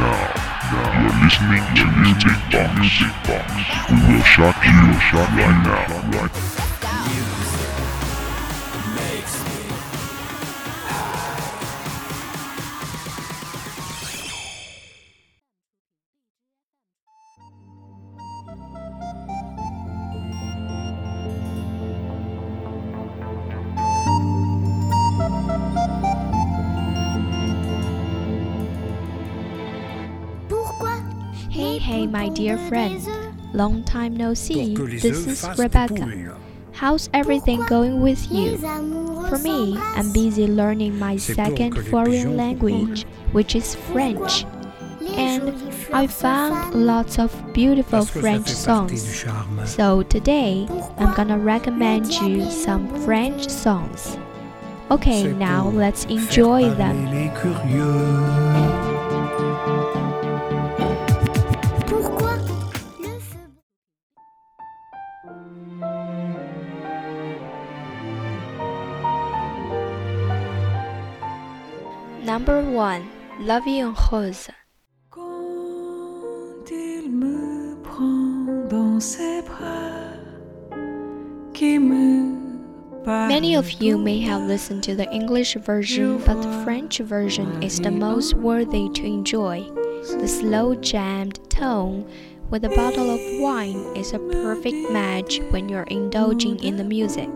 dance, You're listening to Music Box. We will shock you, shock right now. Right Hey, hey, my dear friend. Long time no see. Pour que les This is Rebecca. How's everything going with you? For me, I'm busy learning my second foreign language, which is French. And I found lots of beautiful Parce que ça French fait partie du songs. So today, I'm gonna recommend you some French songs. Okay, now let's enjoy them. Number one, La vie en rose. Quand il me prend dans ses bras, qui me Many of you may have listened to the English version, but the French version is the most worthy to enjoy. The slow jammed tone with a bottle of wine is a perfect match when you're indulging in the music.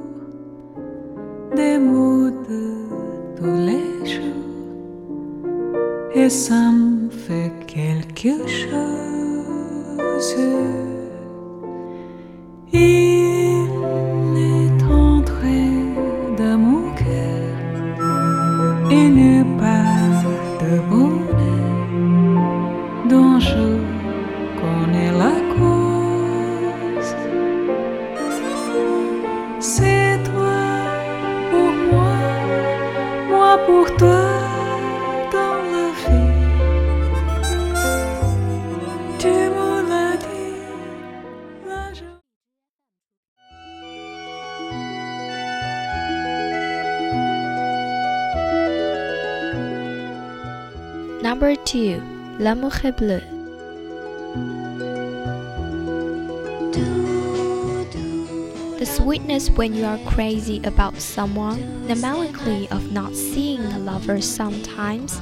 Et ça me fait quelque chose. Number two, La est bleu. The sweetness when you are crazy about someone, the melancholy of not seeing the lover sometimes,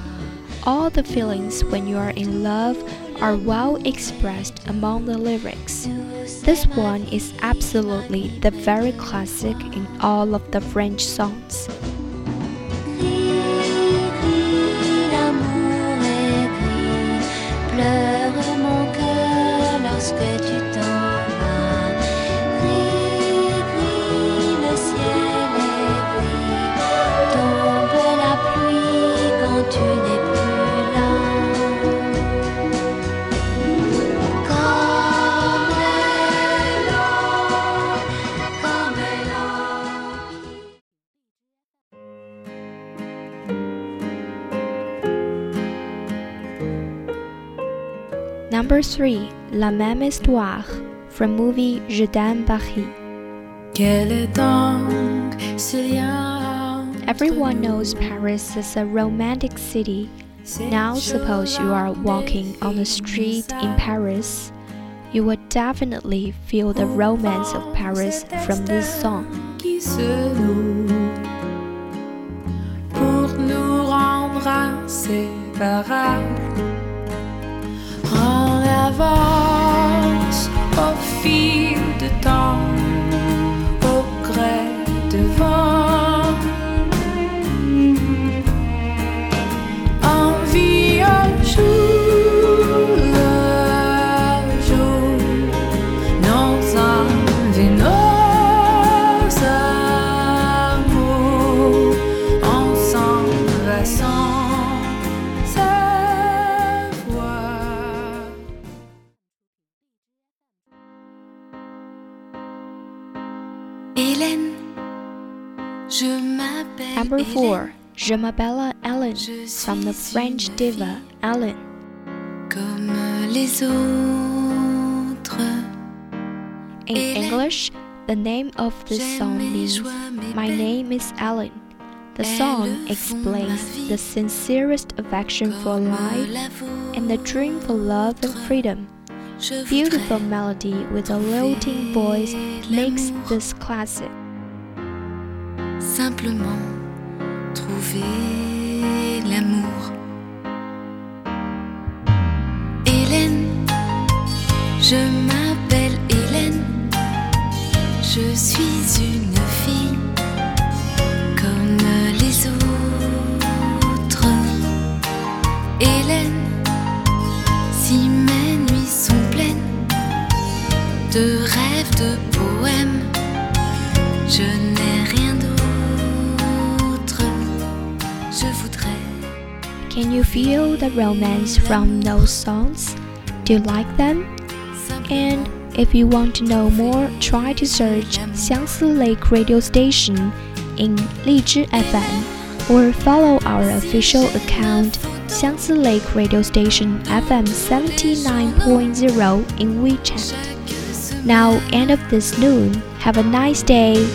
all the feelings when you are in love are well expressed among the lyrics. This one is absolutely the very classic in all of the French songs. Number three, La même histoire from movie Je t'aime Paris. Quel est donc ce lien Everyone knows Paris is a romantic city. Now, suppose you are walking on the street in Paris, you will definitely feel the romance of Paris from this song. Qui Number 4. Je m'appelle Hélène from the French diva Hélène. Comme les autres. In English, the name of this song means My name is Hélène. The song explains the sincerest affection for life and the dream for love and freedom. Beautiful melody with a lilting voice makes this classic. Simplement trouver l'amour. Hélène, je m'appelle Hélène. Je suis une fille comme les autres. Hélène, si mes nuits sont pleines de rêves, de poèmes, je n'ai rien d'autre. Je voudrais. Can you feel the romance from those songs? Do you like them? And if you want to know more, try to search Xiangsi Lake Radio Station in Lizhi FM or follow our official account Xiangsi Lake Radio Station FM 79.0 in WeChat. Now, end of this noon. Have a nice day.